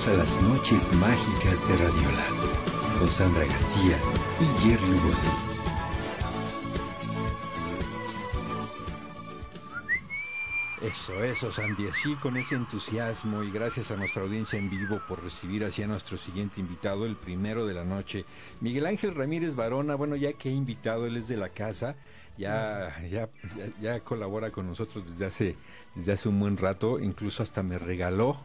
Bienvenidos a las noches mágicas de Radiola con Sandra García y Jerry Lugosi. Eso, eso, Sandy, así con ese entusiasmo y gracias a nuestra audiencia en vivo por recibir así a nuestro siguiente invitado, el primero de la noche, Miguel Ángel Ramírez Barona, bueno, ya que he invitado, él es de la casa, ya, ya, ya, colabora con nosotros desde hace, desde hace un buen rato, incluso hasta me regaló,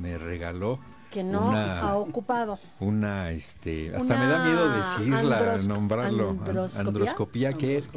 me regaló que no ha ocupado. Una, este, hasta me da miedo decirla, nombrarlo. Androscopía, androscopía ¿qué es?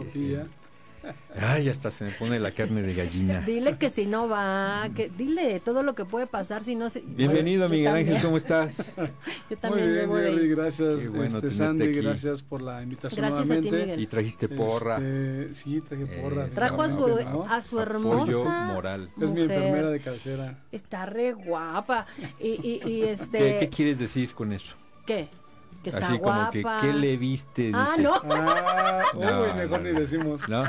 Ay, hasta se me pone la carne de gallina. Dile que si no va, que dile todo lo que puede pasar si no se... Bienvenido, Miguel Ángel, ¿cómo estás? yo también Muy bien, Miguel, gracias, bueno este, Sandy, gracias por la invitación gracias A ti, Miguel. Y trajiste porra. Este, sí, traje porra. Trajo a su, a su hermosa moral. Es mi enfermera de cabecera. Está re guapa. Y, y, y este... ¿Qué, ¿Qué quieres decir con eso? ¿Qué? Que está Así guapa. como que, ¿qué le viste? Ah, Dice. no. Ah, uy, mejor ni decimos. ¿No?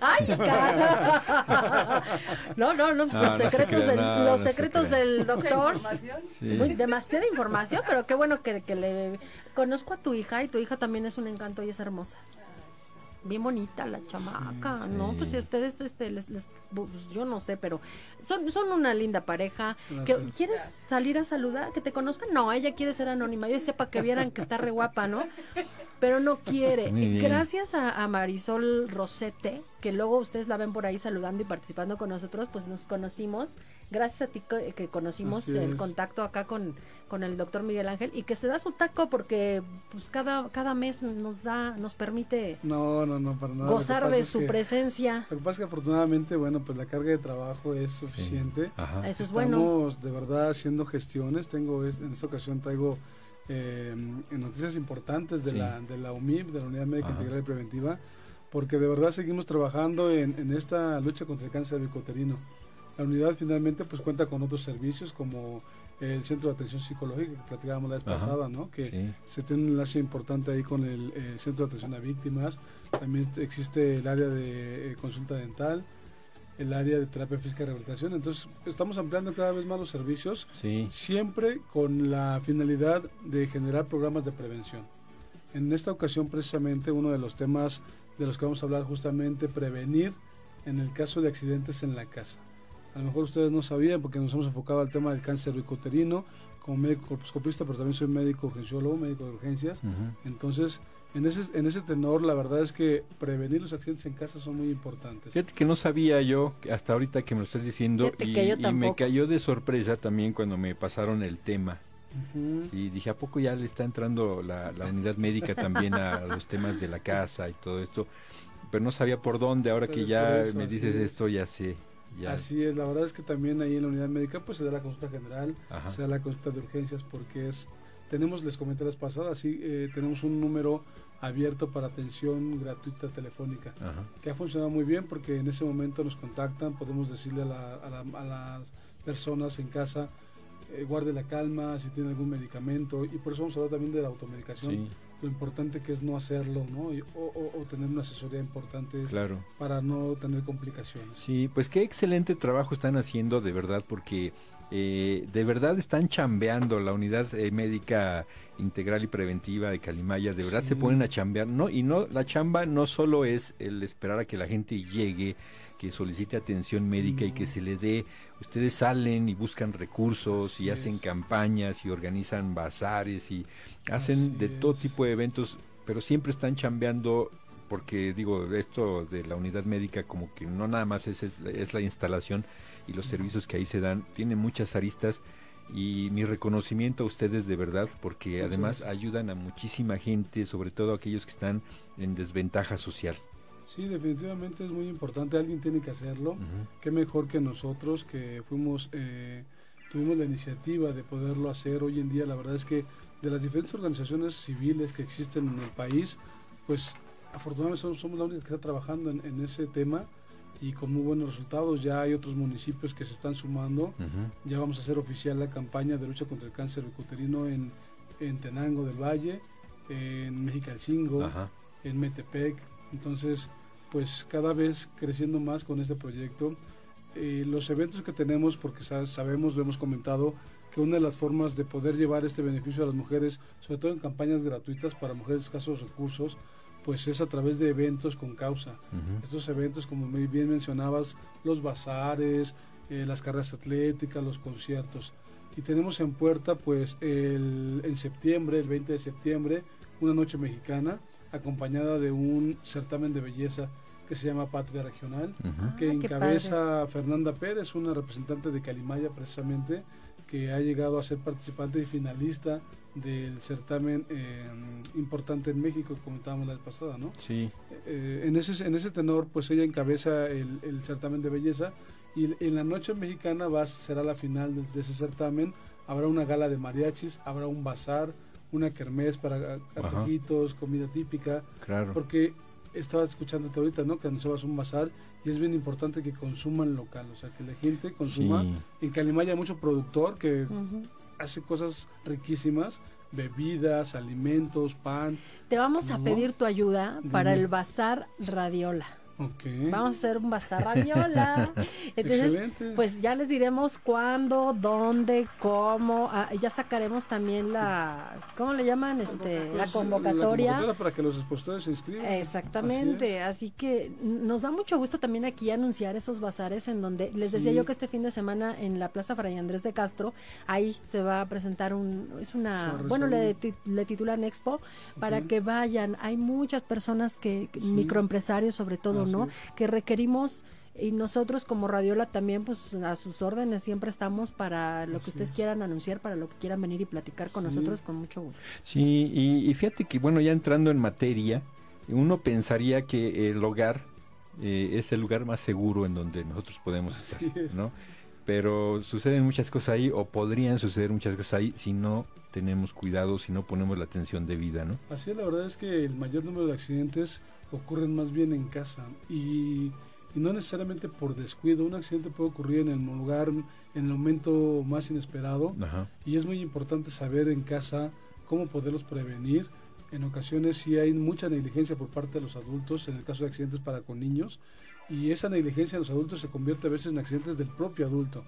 Ay, cara. No, no, no, No, los no se secretos, crea, del, no, los no se secretos crea. del doctor. Sí. Muy- demasiada información, pero qué bueno que, que le conozco a tu hija y tu hija también es un encanto y es hermosa. Bien bonita la chamaca, ¿no? sí. Pues si ustedes, este, les, les- pues, yo no sé, pero son, son una linda pareja. Que. ¿Quieres salir a saludar? ¿Que te conozcan? No, ella quiere ser anónima. Yo sepa que vieran que está re guapa, ¿no? Pero no quiere. Gracias a, a Marisol Rosete, que luego ustedes la ven por ahí saludando y participando con nosotros, pues nos conocimos. Gracias a ti que, conocimos Así el es. contacto acá con, con el doctor Miguel Ángel y que se da su taco porque pues cada, cada mes nos da, nos permite No, no, no, para nada. Lo que gozar de su que- presencia. Lo que pasa es que afortunadamente, bueno, pues la carga de trabajo es suficiente. Ajá. Eso es bueno. Estamos de verdad haciendo gestiones. Tengo en esta ocasión traigo eh, noticias importantes de Sí. la de la UMIP, de la Unidad Médica Ajá. Integral y Preventiva, porque de verdad seguimos trabajando en, en esta lucha contra el cáncer cervicoterino. La unidad finalmente pues cuenta con otros servicios como el Centro de Atención Psicológica que platicábamos la vez Ajá. pasada, ¿no? Que Sí. se tiene un enlace importante ahí con el Centro de Atención a Víctimas. También existe el área de eh, consulta dental, el área de terapia física y rehabilitación. Entonces, estamos ampliando cada vez más los servicios, Sí. siempre con la finalidad de generar programas de prevención. En esta ocasión, precisamente, uno de los temas de los que vamos a hablar justamente, prevenir en el caso de accidentes en la casa. A lo mejor ustedes no sabían porque nos hemos enfocado al tema del cáncer cervicoterino como médico colposcopista, pero también soy médico urgenciólogo, médico de urgencias. Entonces, en ese, en ese tenor, la verdad es que prevenir los accidentes en casa son muy importantes. Fíjate que no sabía yo, hasta ahorita que me lo estás diciendo, y, me cayó de sorpresa también cuando me pasaron el tema. Sí, dije, ¿a poco ya le está entrando la, la unidad médica también a los temas de la casa y todo esto? Pero no sabía por dónde, ahora Pero que ya eso, me así dices es. esto, ya sé. Ya. Así es, la verdad es que también ahí en la unidad médica pues se da la consulta general, Ajá. se da la consulta de urgencias porque es, tenemos, les comenté las pasadas, sí, eh, tenemos un número abierto para atención gratuita telefónica, Ajá. que ha funcionado muy bien porque en ese momento nos contactan, podemos decirle a, la- a la- a las personas en casa, eh, guarde la calma, si tiene algún medicamento, y por eso vamos a hablar también de la automedicación, Sí, lo importante que es no hacerlo, ¿no? Y- o, o- o tener una asesoría importante claro. para no tener complicaciones. Sí, pues qué excelente trabajo están haciendo de verdad, porque eh, de verdad están chambeando la unidad eh, médica integral y preventiva de Calimaya, de verdad Sí. se ponen a chambear, no y no la chamba no solo es el esperar a que la gente llegue, que solicite atención médica y que se le dé, ustedes salen y buscan recursos Así y hacen es. campañas y organizan bazares y hacen Así de todo tipo de eventos, pero siempre están chambeando porque digo, esto de la unidad médica como que no nada más es, es, es la instalación y los servicios que ahí se dan, tiene muchas aristas y mi reconocimiento a ustedes de verdad porque Muchas además gracias. ayudan a muchísima gente, sobre todo aquellos que están en desventaja social. Sí, definitivamente es muy importante, alguien tiene que hacerlo. Qué mejor que nosotros que fuimos, eh, tuvimos la iniciativa de poderlo hacer. Hoy en día la verdad es que de las diferentes organizaciones civiles que existen en el país, pues afortunadamente somos, somos la única que está trabajando en, en ese tema y con muy buenos resultados. Ya hay otros municipios que se están sumando. Ya vamos a hacer oficial la campaña de lucha contra el cáncer uterino en, en Tenango del Valle, en Mexicalcingo, en Metepec. Entonces, pues cada vez creciendo más con este proyecto. eh, los eventos que tenemos, porque sabemos, lo hemos comentado, que una de las formas de poder llevar este beneficio a las mujeres, sobre todo en campañas gratuitas para mujeres de escasos recursos, pues es a través de eventos con causa. Estos eventos, como muy bien mencionabas, los bazares, eh, las carreras atléticas, los conciertos. Y tenemos en puerta, pues, el, en septiembre, el 20 de septiembre, una noche mexicana, acompañada de un certamen de belleza que se llama Patria Regional, que ah, encabeza Fernanda Pérez, una representante de Calimaya precisamente, que ha llegado a ser participante y finalista del certamen eh, importante en México, comentábamos la vez pasada, ¿no? Sí. Eh, en, ese, en ese tenor, pues ella encabeza el, certamen de belleza y en la noche mexicana va, será la final de, ese certamen. Habrá una gala de mariachis, habrá un bazar, una kermés para antojitos, comida típica. Claro. Porque estaba escuchándote ahorita, ¿no? Que anunciabas un bazar y es bien importante que consuman local, o sea, que la gente consuma. En Calimaya hay mucho productor que hace cosas riquísimas, bebidas, alimentos, pan. Te vamos a pedir tu ayuda para el bazar Radiola. Vamos a hacer un bazar radiola. Entonces, pues ya les diremos cuándo, dónde, cómo. Ah, ya sacaremos también la, ¿cómo le llaman? Este, la convocatoria. para que los expositores se inscriban. Exactamente. Así, que nos da mucho gusto también aquí anunciar esos bazares en donde les decía yo que este fin de semana en la Plaza Fray Andrés de Castro, ahí se va a presentar un, es una, bueno, le, le titulan Expo para que vayan. Hay muchas personas que, microempresarios sobre todo, que requerimos y nosotros como Radiola también pues a sus órdenes siempre estamos para lo que ustedes quieran anunciar, para lo que quieran venir y platicar con nosotros con mucho gusto. Sí, y, fíjate que bueno, ya entrando en materia, uno pensaría que el hogar eh, es el lugar más seguro en donde nosotros podemos estar, ¿no? Pero suceden muchas cosas ahí o podrían suceder muchas cosas ahí si no tenemos cuidado, si no ponemos la atención debida, ¿no? Así es, la verdad es que el mayor número de accidentes ocurren más bien en casa y, no necesariamente por descuido. Un accidente puede ocurrir en el lugar, en el momento más inesperado y es muy importante saber en casa cómo poderlos prevenir. En ocasiones si hay mucha negligencia por parte de los adultos, en el caso de accidentes para con niños, y esa negligencia de los adultos se convierte a veces en accidentes del propio adulto.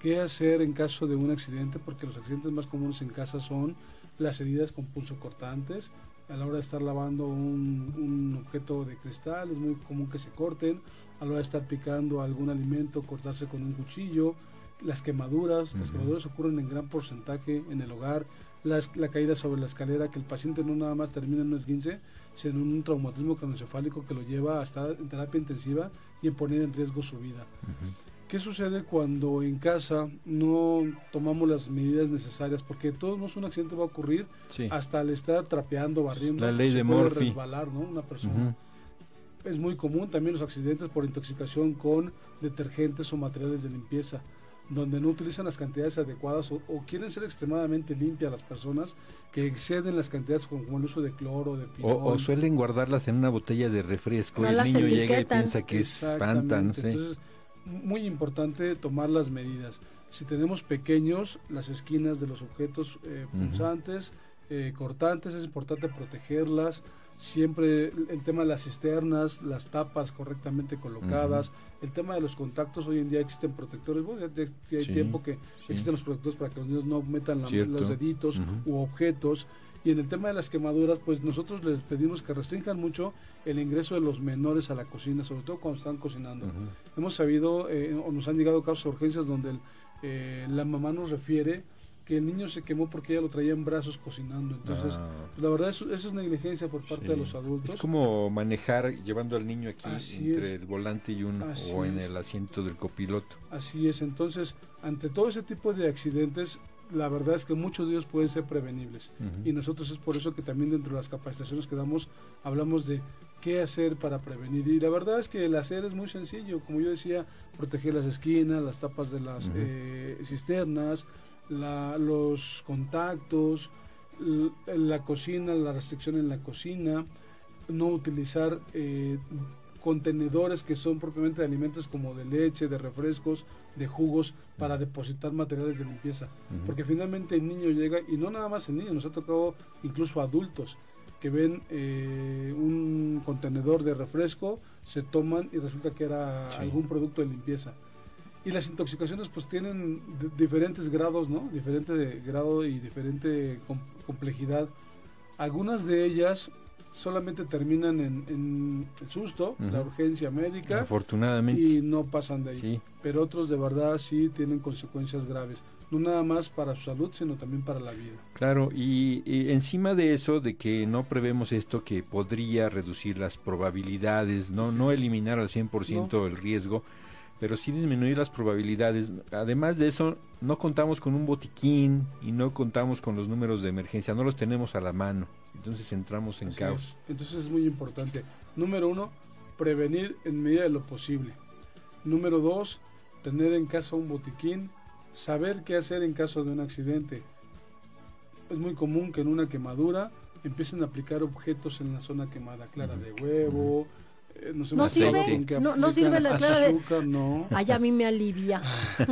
¿Qué hacer en caso de un accidente? Porque los accidentes más comunes en casa son las heridas con pulso cortantes, a la hora de estar lavando un, objeto de cristal, es muy común que se corten, a la hora de estar picando algún alimento, cortarse con un cuchillo, las quemaduras, las quemaduras ocurren en gran porcentaje en el hogar, la, caída sobre la escalera, que el paciente no nada más termina en un esguince, sino un traumatismo craneoencefálico que lo lleva a estar en terapia intensiva y en poner en riesgo su vida. ¿Qué sucede cuando en casa no tomamos las medidas necesarias? Porque todo no un accidente va a ocurrir hasta al estar trapeando, barriendo. La ley de Murphy. resbalar, ¿no? Una persona. Es muy común también los accidentes por intoxicación con detergentes o materiales de limpieza, donde no utilizan las cantidades adecuadas o, quieren ser extremadamente limpias las personas que exceden las cantidades como, el uso de cloro, de pilón. O, suelen guardarlas en una botella de refresco y el niño llega y piensa que es Fanta, no sé muy importante tomar las medidas. Si tenemos pequeños, las esquinas de los objetos eh, punzantes, eh, cortantes, es importante protegerlas. Siempre el tema de las cisternas, las tapas correctamente colocadas, el tema de los contactos, hoy en día existen protectores, bueno, ya, hay tiempo que existen los protectores para que los niños no metan los deditos u objetos. Y en el tema de las quemaduras, pues nosotros les pedimos que restrinjan mucho el ingreso de los menores a la cocina, sobre todo cuando están cocinando. Hemos sabido eh, o nos han llegado casos de urgencias donde eh, la mamá nos refiere que el niño se quemó porque ella lo traía en brazos cocinando. Entonces, ah. la verdad, eso, eso, es negligencia por parte de los adultos. Es como manejar llevando al niño aquí entre el volante y uno o en el asiento del copiloto. Así es. Entonces, ante todo ese tipo de accidentes, la verdad es que muchos de ellos pueden ser prevenibles. Y nosotros es por eso que también dentro de las capacitaciones que damos hablamos de qué hacer para prevenir. Y la verdad es que el hacer es muy sencillo. Como yo decía, proteger las esquinas, las tapas de las eh, cisternas, los contactos, la cocina, la restricción en la cocina, no utilizar eh, contenedores que son propiamente de alimentos como de leche, de refrescos, de jugos para depositar materiales de limpieza. Porque finalmente el niño llega, y no nada más el niño, nos ha tocado incluso adultos que ven eh, un contenedor de refresco, se toman y resulta que era algún producto de limpieza. Y las intoxicaciones pues tienen diferentes grados, ¿no? Diferente grado y diferente complejidad. Algunas de ellas solamente terminan en, el susto, la urgencia médica. Afortunadamente. Y no pasan de ahí. Pero otros de verdad sí tienen consecuencias graves. No nada más para su salud, sino también para la vida. Claro, y, encima de eso, de que no prevemos esto que podría reducir las probabilidades, no, no eliminar al 100% el riesgo, pero sí disminuir las probabilidades. Además de eso, no contamos con un botiquín y no contamos con los números de emergencia, no los tenemos a la mano. Entonces entramos en caos. Entonces es muy importante. Número uno, prevenir en medida de lo posible. Número dos, tener en casa un botiquín, saber qué hacer en caso de un accidente. Es muy común que en una quemadura empiecen a aplicar objetos en la zona quemada, clara de huevo, eh, no, sirve, no, sirve la clara de no. Ay, a mí me alivia.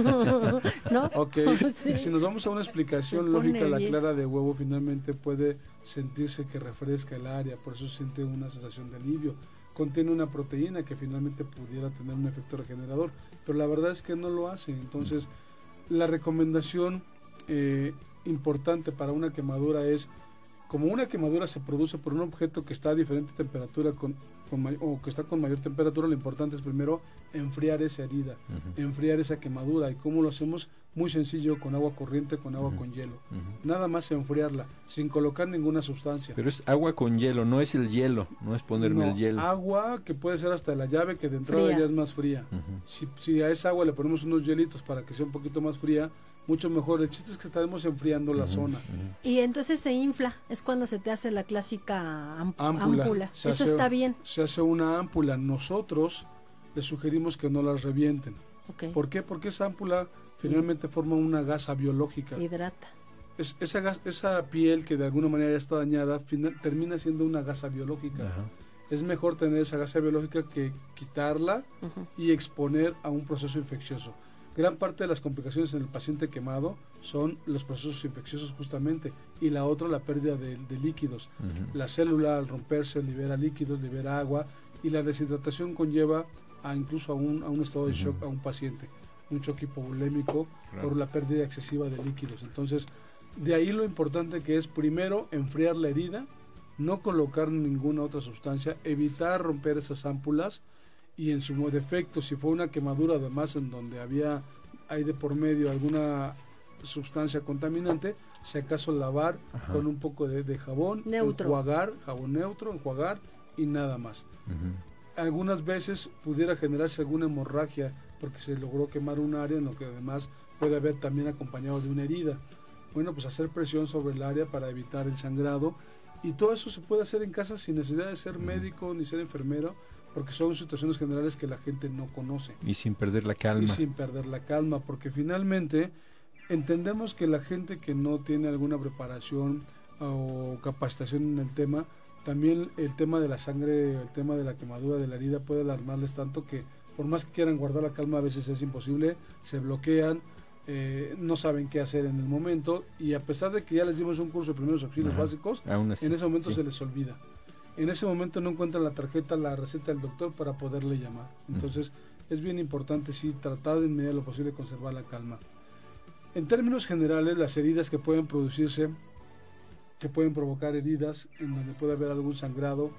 ¿No? Ok, si nos vamos a una explicación lógica, la clara de huevo finalmente puede sentirse que refresca el área, por eso siente una sensación de alivio. Contiene una proteína que finalmente pudiera tener un efecto regenerador, pero la verdad es que no lo hace. Entonces, la recomendación eh, importante para una quemadura es como una quemadura se produce por un objeto que está a diferente temperatura con, o que está con mayor temperatura, lo importante es primero enfriar esa herida, enfriar esa quemadura. ¿Y cómo lo hacemos? Muy sencillo, con agua corriente, con agua con hielo. Nada más enfriarla, sin colocar ninguna sustancia. Pero es agua con hielo, no es el hielo, no es ponerme el hielo. Agua que puede ser hasta la llave, que de entrada ya es más fría. si, si a esa agua le ponemos unos hielitos para que sea un poquito más fría, mucho mejor. El chiste es que estaremos enfriando la zona. Y entonces se infla, es cuando se te hace la clásica ámpula. Eso está bien. Se hace una ámpula. Nosotros les sugerimos que no las revienten. ¿Por qué? Porque esa ámpula finalmente forma una gasa biológica. Hidrata. Es, esa, gas, esa piel que de alguna manera ya está dañada final, termina siendo una gasa biológica. Es mejor tener esa gasa biológica que quitarla y exponer a un proceso infeccioso. Gran parte de las complicaciones en el paciente quemado son los procesos infecciosos justamente y la otra la pérdida de, líquidos. La célula al romperse libera líquidos, libera agua y la deshidratación conlleva a incluso a un, a un estado de shock a un paciente, un shock hipovolémico por la pérdida excesiva de líquidos. Entonces, de ahí lo importante que es primero enfriar la herida, no colocar ninguna otra sustancia, evitar romper esas ámpulas, y en su defecto, si fue una quemadura además en donde había, hay de por medio alguna sustancia contaminante, si acaso lavar con un poco de, jabón, neutro. enjuagar, jabón neutro, enjuagar y nada más. Algunas veces pudiera generarse alguna hemorragia porque se logró quemar un área en lo que además puede haber también acompañado de una herida. Bueno, pues hacer presión sobre el área para evitar el sangrado y todo eso se puede hacer en casa sin necesidad de ser médico ni ser enfermero porque son situaciones generales que la gente no conoce. Y sin perder la calma. Y sin perder la calma, porque finalmente entendemos que la gente que no tiene alguna preparación o capacitación en el tema, también el tema de la sangre, el tema de la quemadura de la herida puede alarmarles tanto que por más que quieran guardar la calma a veces es imposible, se bloquean, eh, no saben qué hacer en el momento y a pesar de que ya les dimos un curso de primeros auxilios básicos, en ese momento se les olvida en ese momento no encuentran la tarjeta, la receta del doctor para poderle llamar. Entonces es bien importante sí tratar de en medida de lo posible conservar la calma. En términos generales, las heridas que pueden producirse, que pueden provocar heridas en donde puede haber algún sangrado,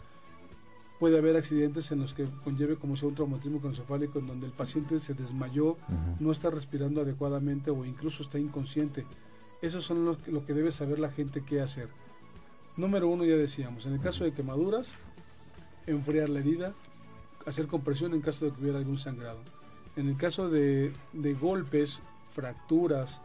puede haber accidentes en los que conlleve como sea un traumatismo encefálico en donde el paciente se desmayó, no está respirando adecuadamente o incluso está inconsciente. Eso son lo, lo que debe saber la gente qué hacer. Número uno, ya decíamos, en el caso de quemaduras, enfriar la herida, hacer compresión en caso de que hubiera algún sangrado. En el caso de, golpes, fracturas,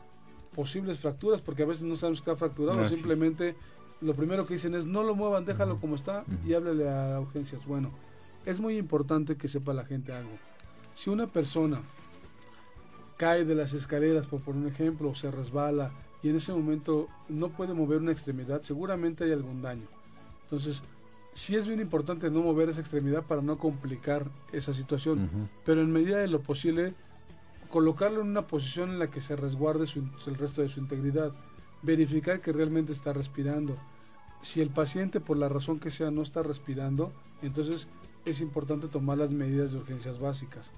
posibles fracturas, porque a veces no sabemos que está fracturado, simplemente lo primero que dicen es no lo muevan, déjalo como está y háblele a urgencias. Bueno, es muy importante que sepa la gente algo. Si una persona cae de las escaleras, por, por un ejemplo, o se resbala, y en ese momento no puede mover una extremidad, seguramente hay algún daño. Entonces, sí es bien importante no mover esa extremidad para no complicar esa situación, pero en medida de lo posible, colocarlo en una posición en la que se resguarde el resto de su integridad, verificar que realmente está respirando. Si el paciente, por la razón que sea, no está respirando, entonces es importante tomar las medidas de urgencias básicas.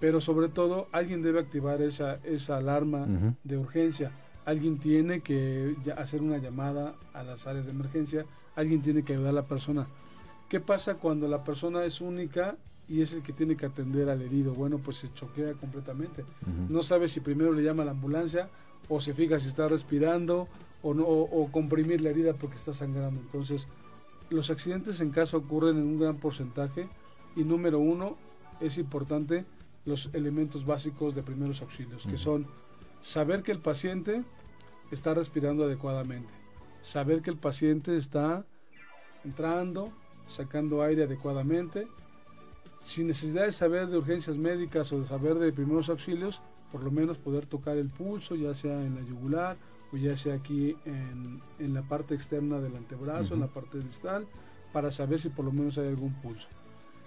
pero sobre todo alguien debe activar esa, esa alarma de urgencia. Alguien tiene que hacer una llamada a las áreas de emergencia, alguien tiene que ayudar a la persona. ¿Qué pasa cuando la persona es única y es el que tiene que atender al herido? Bueno, pues se choquea completamente. No sabe si primero le llama a la ambulancia o se fija si está respirando o, no, o comprimir la herida porque está sangrando. Entonces, los accidentes en casa ocurren en un gran porcentaje y número uno es importante los elementos básicos de primeros auxilios, que son saber que el paciente está respirando adecuadamente, saber que el paciente está entrando, sacando aire adecuadamente, sin necesidad de saber de urgencias médicas o de saber de primeros auxilios, por lo menos poder tocar el pulso, ya sea en la yugular o ya sea aquí en, en la parte externa del antebrazo, en la parte distal, para saber si por lo menos hay algún pulso.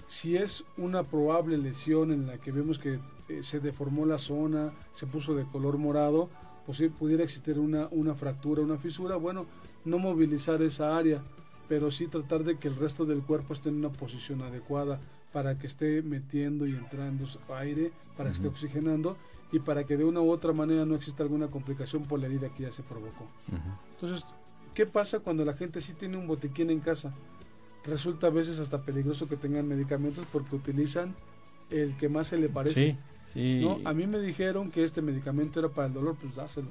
Si es una probable lesión en la que vemos que eh, se deformó la zona, se puso de color morado, pues pudiera existir una, una fractura, una fisura, bueno, no movilizar esa área, pero sí tratar de que el resto del cuerpo esté en una posición adecuada para que esté metiendo y entrando aire, para que esté oxigenando y para que de una u otra manera no exista alguna complicación por la herida que ya se provocó. Entonces, ¿qué pasa cuando la gente sí tiene un botiquín en casa? resulta a veces hasta peligroso que tengan medicamentos porque utilizan el que más se le parece. Sí, ¿no? A mí me dijeron que este medicamento era para el dolor, pues dáselo.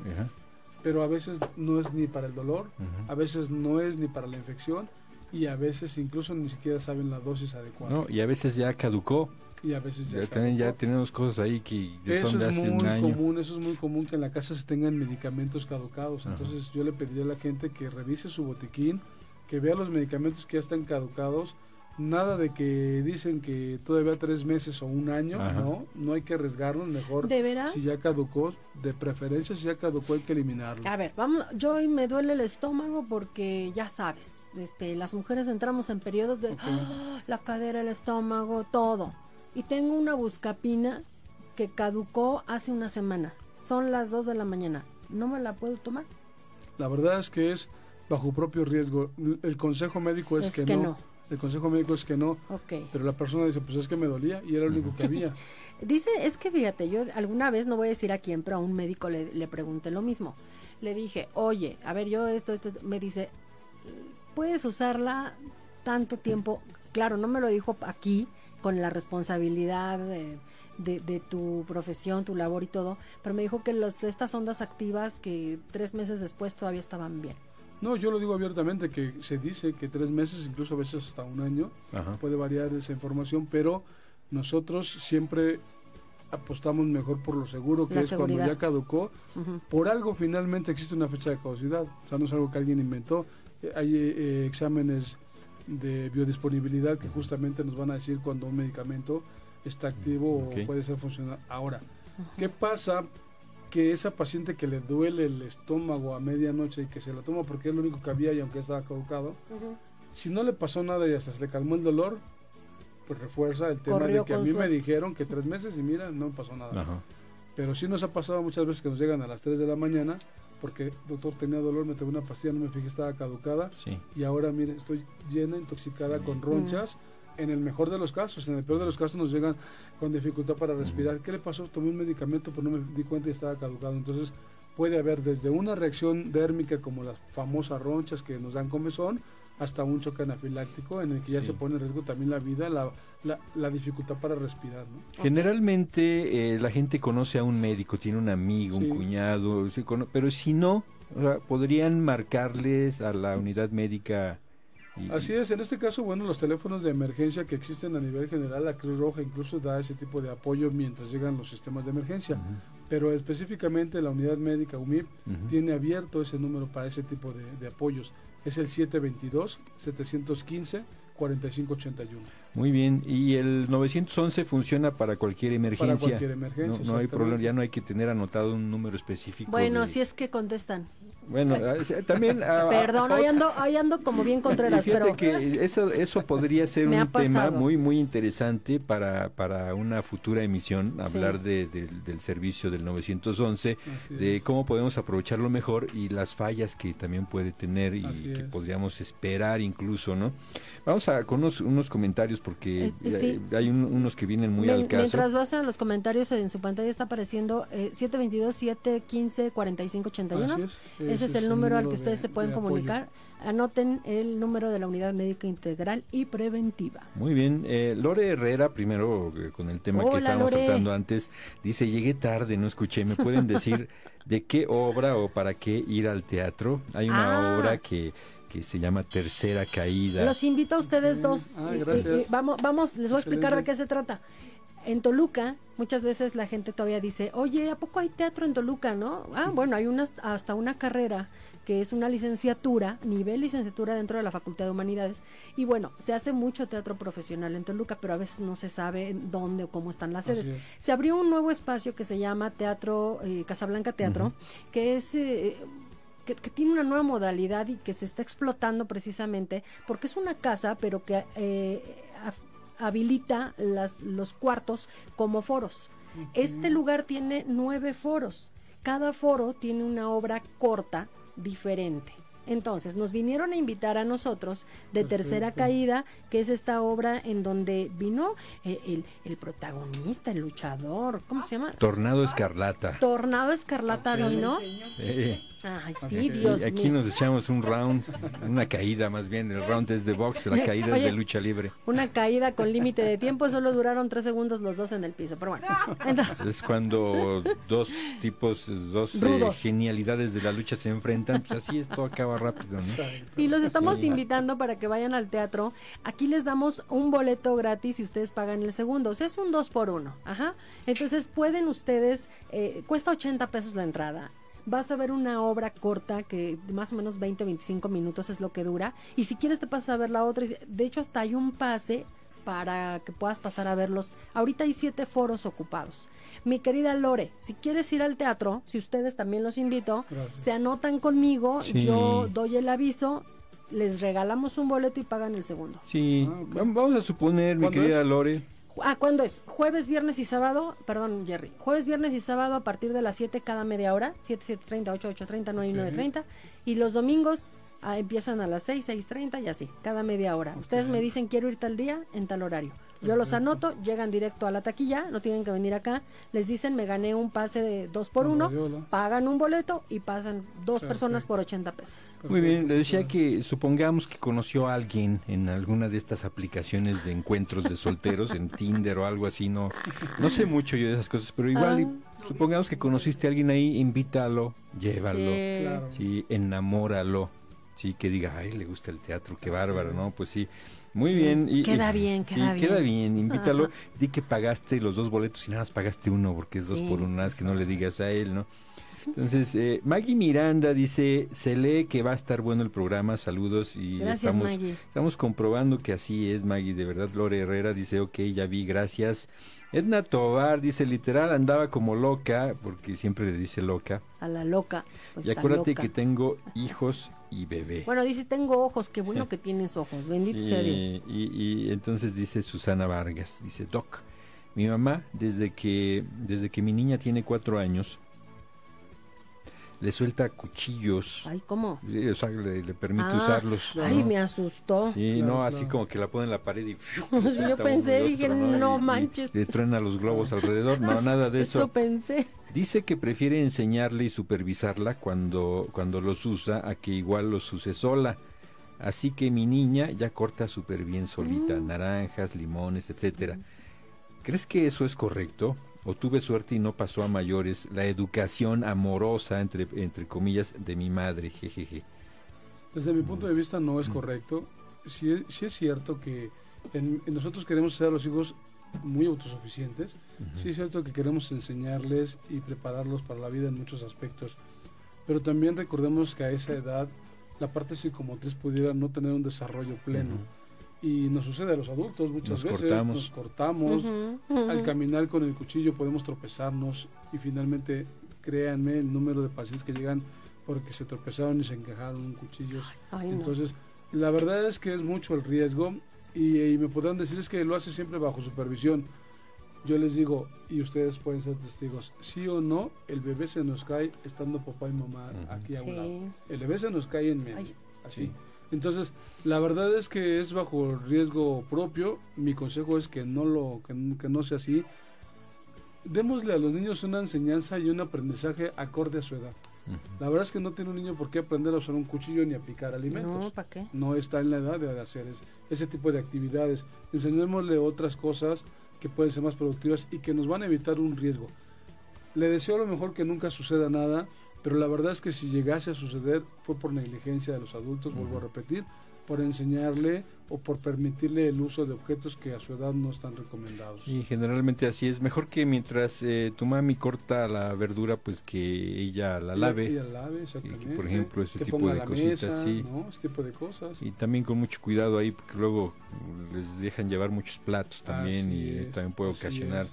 Pero a veces no es ni para el dolor, a veces no es ni para la infección y a veces incluso ni siquiera saben la dosis adecuada. No, y a veces ya caducó. Y a veces ya, ya, tenemos cosas ahí que eso son de es muy común, eso es muy común que en la casa se tengan medicamentos caducados. Entonces yo le pediría a la gente que revise su botiquín, que vea los medicamentos que ya están caducados. Nada de que dicen que todavía tres meses o un año, no, no hay que arriesgarnos, mejor. ¿De Si ya caducó, de preferencia si ya caducó hay que eliminarlo. A ver, vamos, yo hoy me duele el estómago porque ya sabes, este, las mujeres entramos en periodos de ¡ah! la cadera, el estómago, todo. Y tengo una buscapina que caducó hace una semana. Son las dos de la mañana. ¿No me la puedo tomar? La verdad es que es bajo propio riesgo. El consejo médico es, que, no. El consejo médico es que no. Pero la persona dice, pues es que me dolía y era lo único que había. dice, es que fíjate, yo alguna vez, no voy a decir a quién, pero a un médico le, le pregunté lo mismo. Le dije, oye, a ver, yo esto, esto, me dice, puedes usarla tanto tiempo. Claro, no me lo dijo aquí con la responsabilidad de, de, tu profesión, tu labor y todo, pero me dijo que los, estas ondas activas que tres meses después todavía estaban bien. No, yo lo digo abiertamente, que se dice que tres meses, incluso a veces hasta un año, puede variar esa información, pero nosotros siempre apostamos mejor por lo seguro, que es cuando ya caducó. Por algo finalmente existe una fecha de caducidad, o sea, no es algo que alguien inventó. Eh, hay eh, exámenes de biodisponibilidad que justamente nos van a decir cuando un medicamento está activo o puede ser funcional. Ahora, ¿qué pasa que esa paciente que le duele el estómago a medianoche y que se la toma porque es lo único que había y aunque estaba caducado, si no le pasó nada y hasta se le calmó el dolor, pues refuerza el tema de que a mí me dijeron que tres meses y mira, no me pasó nada. Pero sí nos ha pasado muchas veces que nos llegan a las 3 de la mañana porque doctor tenía dolor, me tomé una pastilla, no me fijé, estaba caducada y ahora mire, estoy llena, intoxicada con ronchas en el mejor de los casos, en el peor de los casos nos llegan con dificultad para respirar. ¿Qué le pasó? Tomé un medicamento, pero no me di cuenta y estaba caducado. Entonces puede haber desde una reacción dérmica como las famosas ronchas que nos dan comezón, hasta un choque anafiláctico en el que ya se pone en riesgo también la vida, la, la, dificultad para respirar. Generalmente eh, la gente conoce a un médico, tiene un amigo, un cuñado, pero si no, podrían marcarles a la unidad médica Así es, en este caso, bueno, los teléfonos de emergencia que existen a nivel general, la Cruz Roja incluso da ese tipo de apoyo mientras llegan los sistemas de emergencia, pero específicamente la unidad médica UMIP tiene abierto ese número para ese tipo de, apoyos. Es el 722-715. 4581. Muy bien, y el 911 funciona para cualquier emergencia. Para cualquier emergencia. No, hay problema, ya no hay que tener anotado un número específico. Bueno, si es que contestan. Bueno, eh, también... Ah, Perdón, ahí ando, ahí ando como bien Contreras, pero... que eso, eso podría ser un tema muy, muy interesante para, para una futura emisión, hablar de, del servicio del 911, de cómo podemos aprovecharlo mejor y las fallas que también puede tener y que podríamos esperar incluso, ¿no? Vamos a con unos, unos comentarios porque eh, hay unos que vienen muy al caso. Mientras vas a los comentarios, en su pantalla está apareciendo eh, 722-715-4581. Ese, es el número al que ustedes se pueden comunicar. Anoten el número de la unidad médica integral y preventiva. Muy bien. Eh, Lore Herrera, primero eh, con el tema que estábamos tratando antes, dice, llegué tarde, no escuché. ¿Me pueden decir de qué obra o para qué ir al teatro? Hay una ah. obra que que se llama Tercera Caída. Los invito a ustedes dos. Ah, vamos, vamos, les voy a explicar de qué se trata. En Toluca, muchas veces la gente todavía dice, oye, ¿a poco hay teatro en Toluca, no? Ah, bueno, hay una, hasta una carrera que es una licenciatura, nivel licenciatura dentro de la Facultad de Humanidades. Y bueno, se hace mucho teatro profesional en Toluca, pero a veces no se sabe dónde o cómo están las sedes. Se abrió un nuevo espacio que se llama Teatro, eh, Casablanca Teatro, que es... Eh, que, tiene una nueva modalidad y que se está explotando precisamente porque es una casa, pero que eh, habilita las, los cuartos como foros. Este lugar tiene nueve foros. Cada foro tiene una obra corta diferente. Entonces, nos vinieron a invitar a nosotros de Tercera Caída, que es esta obra en donde vino eh, el, el, protagonista, el luchador, ¿cómo se llama? Tornado Escarlata. Tornado Escarlata vino. Ay, sí, Dios mío. Aquí nos echamos un round, una caída más bien. El round es de box, la caída es de lucha libre. Una caída con límite de tiempo, solo duraron tres segundos los dos en el piso. Pero bueno. Es cuando dos tipos, dos eh, genialidades de la lucha se enfrentan, pues así esto acaba rápido, ¿no? Y los estamos invitando para que vayan al teatro. Aquí les damos un boleto gratis y ustedes pagan el segundo. O sea, es un dos por uno. Ajá. Entonces pueden ustedes, eh, cuesta 80 pesos la entrada vas a ver una obra corta que más o menos 20, 25 minutos es lo que dura. Y si quieres te pasas a ver la otra. De hecho, hasta hay un pase para que puedas pasar a verlos. Ahorita hay siete foros ocupados. Mi querida Lore, si quieres ir al teatro, si ustedes también los invito, se anotan conmigo, yo doy el aviso, les regalamos un boleto y pagan el segundo. Sí, ah, vamos a suponer, mi querida Lore. Ah, ¿cuándo es? Jueves, viernes y sábado, perdón, Jerry. Jueves, viernes y sábado a partir de las 7 cada media hora, 7, 7.30, 8, 8.30, 9 y 9.30. Y los domingos ah, empiezan a las 6, 6.30 y así, cada media hora. Ustedes me dicen quiero ir tal día en tal horario. Yo los anoto, llegan directo a la taquilla, no tienen que venir acá, les dicen me gané un pase de dos por uno, pagan un boleto y pasan dos personas por 80 pesos. Muy bien, le decía que supongamos que conoció a alguien en alguna de estas aplicaciones de encuentros de solteros, en Tinder o algo así, no, no sé mucho yo de esas cosas, pero igual ah. supongamos que conociste a alguien ahí, invítalo, llévalo, sí, enamóralo, sí, que diga, ay, le gusta el teatro, qué bárbaro, ¿no? Pues sí muy bien. Y, queda bien, queda bien. queda bien. Invítalo. Di que pagaste los dos boletos y nada más pagaste uno porque es dos por uno, nada más que no le digas a él, ¿no? Entonces, eh, Maggie Miranda dice, se lee que va a estar bueno el programa, saludos y estamos, estamos comprobando que así es, Maggie, de verdad. Lore Herrera dice, ok, ya vi, gracias. Edna Tobar dice, literal, andaba como loca, porque siempre le dice loca. A la loca. Pues y acuérdate que tengo hijos y bebé. Bueno, dice, tengo ojos, qué bueno que tienes ojos, bendito sea Dios. Y, y entonces dice Susana Vargas, dice, Doc, mi mamá, desde que, desde que mi niña tiene cuatro años, le suelta cuchillos. Ay, ¿cómo? o sea, le, permite ah, usarlos. Ay, me asustó. Sí, no, así como que la pone en la pared y... yo pensé, dije, no, manches. le truena los globos alrededor, no, nada de eso. Eso pensé. Dice que prefiere enseñarle y supervisarla cuando, cuando los usa a que igual los use sola. Así que mi niña ya corta súper bien solita, mm. naranjas, limones, etcétera. ¿Crees que eso es correcto? O tuve suerte y no pasó a mayores la educación amorosa, entre, entre comillas, de mi madre, jejeje. Desde mi punto de vista no es mm. correcto. Sí, sí es cierto que nosotros queremos ser a los hijos muy autosuficientes. Sí es cierto que queremos enseñarles y prepararlos para la vida en muchos aspectos. Pero también recordemos que a esa edad la parte psicomotriz pudiera no tener un desarrollo pleno. Y nos sucede a los adultos muchas veces. Cortamos. Nos cortamos. Al caminar con el cuchillo podemos tropezarnos y finalmente, créanme, el número de pacientes que llegan porque se tropezaron y se encajaron cuchillos. Entonces, la verdad es que es mucho el riesgo y, me podrán decir es que lo hace siempre bajo supervisión. Yo les digo, y ustedes pueden ser testigos, sí o no, el bebé se nos cae estando papá y mamá aquí a un lado. El bebé se nos cae en medio, así. Entonces, la verdad es que es bajo riesgo propio. Mi consejo es que no lo que, no sea así. Démosle a los niños una enseñanza y un aprendizaje acorde a su edad. La verdad es que no tiene un niño por qué aprender a usar un cuchillo ni a picar alimentos. No, ¿para qué? No está en la edad de hacer ese, tipo de actividades. Enseñémosle otras cosas que pueden ser más productivas y que nos van a evitar un riesgo. Le deseo a lo mejor que nunca suceda nada, pero la verdad es que si llegase a suceder fue por negligencia de los adultos, vuelvo a repetir, por enseñarle o por permitirle el uso de objetos que a su edad no están recomendados. Y generalmente así es. Mejor que mientras eh, tu mami corta la verdura, pues que ella la lave. Ella lave, exactamente. por ejemplo, ese tipo de cositas, sí. Ese tipo de cosas. Y también con mucho cuidado ahí, porque luego les dejan llevar muchos platos también y también puede ocasionar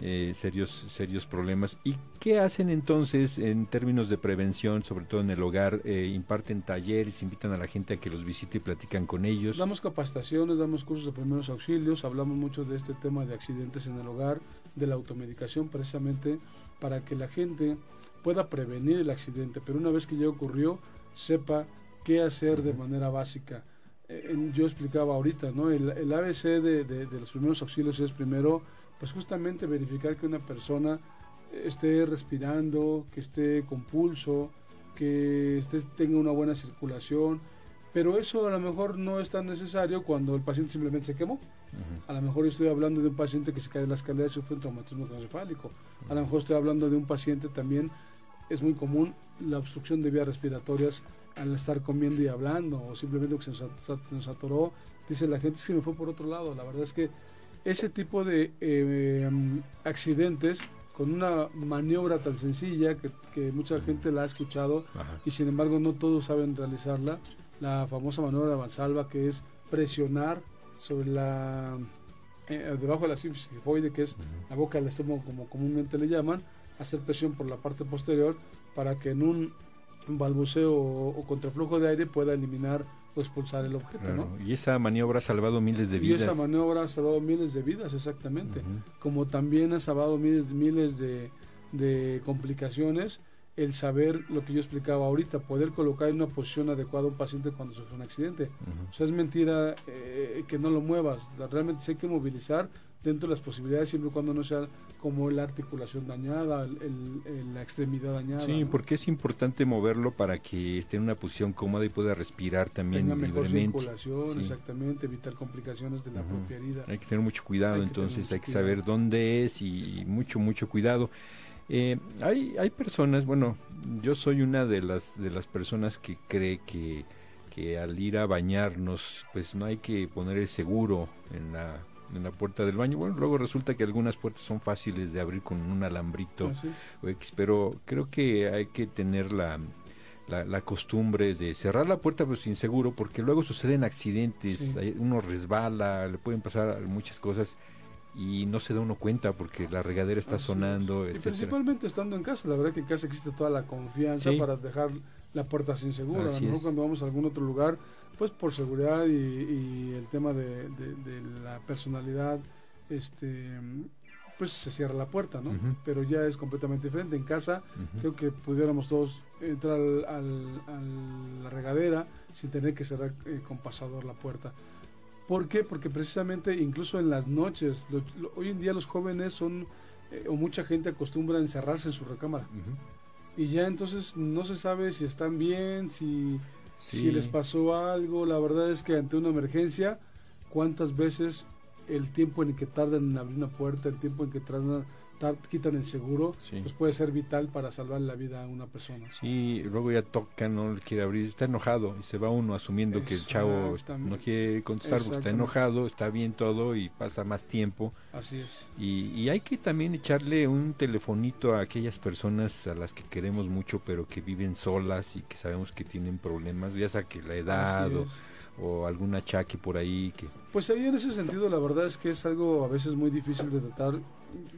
eh, serios, serios problemas. ¿Y qué hacen entonces en términos de prevención, sobre todo en el hogar? Eh, ¿Imparten talleres, invitan a la gente a que los visite y platican con ellos? Damos capacitaciones, damos cursos de primeros auxilios, hablamos mucho de este tema de accidentes en el hogar, de la automedicación, precisamente para que la gente pueda prevenir el accidente, pero una vez que ya ocurrió, sepa qué hacer de manera básica. Eh, yo explicaba ahorita, ¿no? El, ABC de, de los primeros auxilios es primero pues justamente verificar que una persona esté respirando, que esté con pulso, que esté, tenga una buena circulación, pero eso a lo mejor no es tan necesario cuando el paciente simplemente se quemó. A lo mejor estoy hablando de un paciente que se cae de la escalera y sufre un traumatismo craneoencefálico. A lo mejor estoy hablando de un paciente también, es muy común la obstrucción de vías respiratorias al estar comiendo y hablando, o simplemente que se nos atoró. Dice la gente, es que me fue por otro lado. La verdad es que ese tipo de eh, accidentes con una maniobra tan sencilla que, mucha gente la ha escuchado y sin embargo no todos saben realizarla, la famosa maniobra de Valsalva que es presionar sobre la eh, debajo de la sifoide que es la boca del estómago como comúnmente le llaman, hacer presión por la parte posterior para que en un balbuceo o, o contraflujo de aire pueda eliminar expulsar el objeto, ¿no? Y esa maniobra ha salvado miles de vidas. Y esa maniobra ha salvado miles de vidas, exactamente. Como también ha salvado miles, miles de, de, complicaciones el saber lo que yo explicaba ahorita, poder colocar en una posición adecuada a un paciente cuando sufre un accidente. O sea, es mentira eh, que no lo muevas. Realmente se hay que movilizar dentro de las posibilidades siempre y cuando no sea como la articulación dañada, el, la extremidad dañada. Sí, porque es importante moverlo para que esté en una posición cómoda y pueda respirar también Tenga mejor circulación, exactamente, evitar complicaciones de la propia herida. Hay que tener mucho cuidado, entonces hay que saber dónde es y mucho, mucho cuidado. Eh, hay, hay personas, bueno, yo soy una de las, de las personas que cree que, que al ir a bañarnos, pues no hay que poner el seguro en la en la puerta del baño. Bueno, luego resulta que algunas puertas son fáciles de abrir con un alambrito, ah, pero creo que hay que tener la, la, costumbre de cerrar la puerta pero sin seguro, porque luego suceden accidentes, uno resbala, le pueden pasar muchas cosas y no se da uno cuenta porque la regadera está sonando, y principalmente estando en casa, la verdad que en casa existe toda la confianza para dejar la puerta sin seguro. a lo mejor cuando vamos a algún otro lugar pues por seguridad y, el tema de, la personalidad, este pues se cierra la puerta, ¿no? Pero ya es completamente diferente. En casa creo que pudiéramos todos entrar a la regadera sin tener que cerrar eh, con pasador la puerta. ¿Por qué? Porque precisamente incluso en las noches, hoy en día los jóvenes son, eh, o mucha gente acostumbra a encerrarse en su recámara. Y ya entonces no se sabe si están bien, si si les pasó algo, la verdad es que ante una emergencia, cuántas veces el tiempo en que tardan en abrir una puerta, el tiempo en que tardan quitan el seguro, pues puede ser vital para salvar la vida a una persona. Sí, luego ya toca, no quiere abrir, está enojado y se va uno asumiendo que el chavo no quiere contestar porque está enojado, está bien todo y pasa más tiempo. Así es. Y, y, hay que también echarle un telefonito a aquellas personas a las que queremos mucho pero que viven solas y que sabemos que tienen problemas, ya sea que la edad o o algún achaque por ahí que pues ahí en ese sentido la verdad es que es algo a veces muy difícil de tratar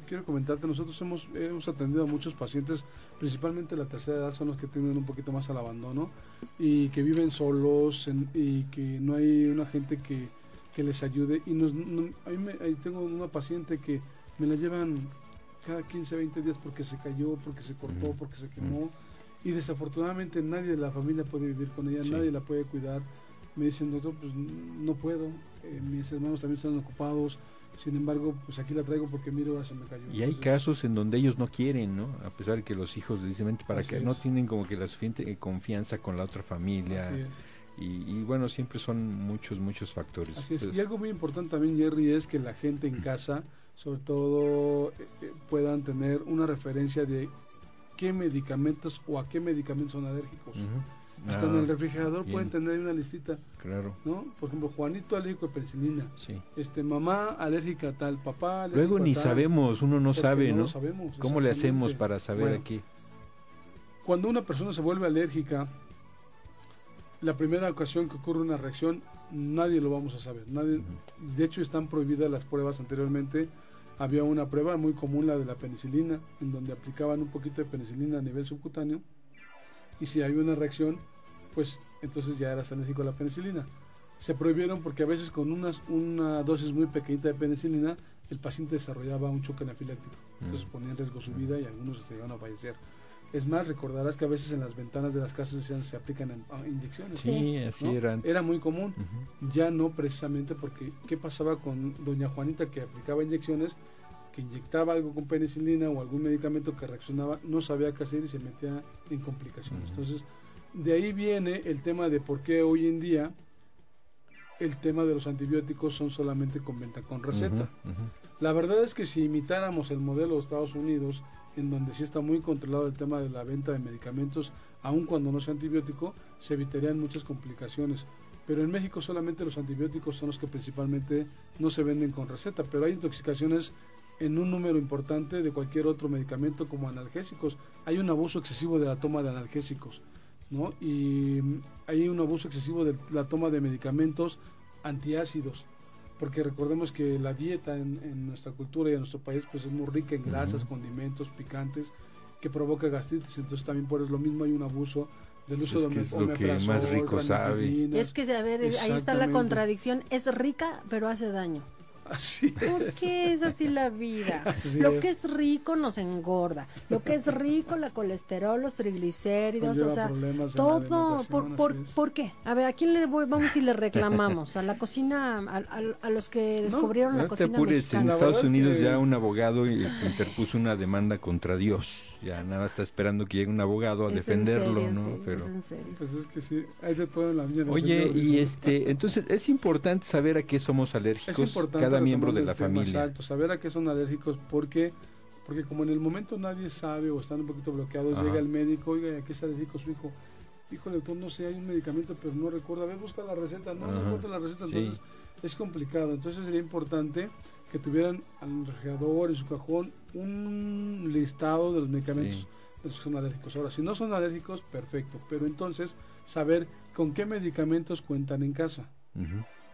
quiero comentarte, nosotros hemos, hemos atendido a muchos pacientes, principalmente la tercera edad, son los que tienen un poquito más al abandono y que viven solos y que no hay una gente que, les ayude. Y nos, ahí, tengo una paciente que me la llevan cada 15, 20 días porque se cayó, porque se cortó, porque se quemó. Y desafortunadamente nadie de la familia puede vivir con ella, nadie la puede cuidar. Me dicen, doctor, pues no puedo, eh, mis hermanos también están ocupados, sin embargo, pues aquí la traigo porque miro, se me cayó. Y hay casos en donde ellos no quieren, ¿no? A pesar de que los hijos le dicen, para que no tienen como que la suficiente confianza con la otra familia. Y, bueno, siempre son muchos, muchos factores. Así es. y algo muy importante también, Jerry, es que la gente en casa, sobre todo, eh, eh, puedan tener una referencia de qué medicamentos o a qué medicamentos son alérgicos. Hasta en el ah, refrigerador pueden tener una listita. Claro. ¿No? Por ejemplo, Juanito alérgico a penicilina. Sí. Este, mamá alérgica a tal, papá alérgico Luego ni sabemos, uno no sabe, ¿no? sabemos, ¿Cómo le hacemos para saber aquí? Cuando una persona se vuelve alérgica, la primera ocasión que ocurre una reacción, nadie lo vamos a saber. Nadie, De hecho, están prohibidas las pruebas anteriormente. Había una prueba muy común, la de la penicilina, en donde aplicaban un poquito de penicilina a nivel subcutáneo. Y si hay una reacción, pues entonces ya eras alérgico a la penicilina. Se prohibieron porque a veces con unas, una dosis muy pequeñita de penicilina el paciente desarrollaba un choque anafiláctico. Entonces mm. ponía en riesgo su vida y algunos se iban a fallecer. Es más, recordarás que a veces en las ventanas de las casas se aplican inyecciones. Sí, así era. Era muy común. Ya no precisamente porque ¿qué pasaba con doña Juanita que aplicaba inyecciones? que inyectaba algo con penicilina o algún medicamento que reaccionaba, no sabía qué hacer y se metía en complicaciones. Entonces, de ahí viene el tema de por qué hoy en día el tema de los antibióticos son solamente con venta con receta. La verdad es que si imitáramos el modelo de Estados Unidos, en donde sí está muy controlado el tema de la venta de medicamentos, aun cuando no sea antibiótico, se evitarían muchas complicaciones. Pero en México solamente los antibióticos son los que principalmente no se venden con receta, pero hay intoxicaciones en un número importante de cualquier otro medicamento como analgésicos. Hay un abuso excesivo de la toma de analgésicos. ¿No? Y hay un abuso excesivo de la toma de medicamentos antiácidos, porque recordemos que la dieta en, nuestra cultura y en nuestro país pues es muy rica en grasas, condimentos, picantes, que provoca gastritis, entonces también por eso lo mismo hay un abuso del uso de que lo que más rico sabe. Es que, a ver, ahí está la contradicción, es rica pero hace daño. Así ¿Por qué es así la vida? lo que es rico nos engorda. Lo que es rico, la colesterol, los triglicéridos, o sea, todo. Por, por, qué? A ver, ¿a quién le voy, vamos y le reclamamos? ¿A la cocina, a, los que descubrieron la cocina mexicana? En Estados Unidos ya un abogado interpuso una demanda contra Dios. Ya nada está esperando que llegue un abogado a defenderlo, ¿no? Pero pues es que sí, hay de todo en la vida. Oye, y este, entonces es importante saber a qué somos alérgicos. Cada miembro de la familia. Exacto, saber a qué son alérgicos porque porque como en el momento nadie sabe o están un poquito bloqueados, llega el médico, oiga, ¿a qué es alérgico su hijo? Híjole, doctor, no sé, hay un medicamento, pero no recuerdo. A ver, busca la receta. No, no encuentro la receta. Entonces es complicado. Entonces sería importante que tuvieran al refrigerador y su cajón un listado de los medicamentos que son alérgicos. Ahora, si no son alérgicos, perfecto. Pero entonces saber con qué medicamentos cuentan en casa.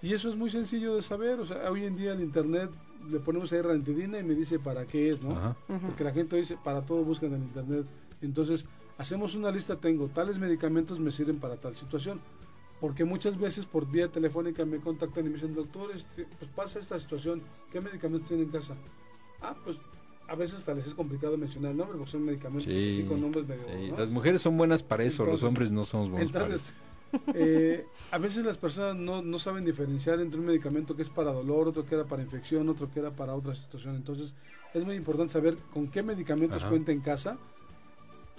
Y eso es muy sencillo de saber. O sea, hoy en día en internet le ponemos ahí rantidina y me dice para qué es, ¿no? Porque la gente dice para todo buscan en internet. Entonces, hacemos una lista, tengo tales medicamentos me sirven para tal situación. Porque muchas veces por vía telefónica me contactan y me dicen, doctor, este, pues pasa esta situación, ¿qué medicamentos tiene en casa? Ah, pues a veces tal vez es complicado mencionar el nombre porque son medicamentos así con nombres medio. Las mujeres son buenas para eso, los hombres no somos buenos para eso. Eh, a veces las personas no, no, saben diferenciar entre un medicamento que es para dolor, otro que era para infección, otro que era para otra situación. Entonces es muy importante saber con qué medicamentos cuenta en casa.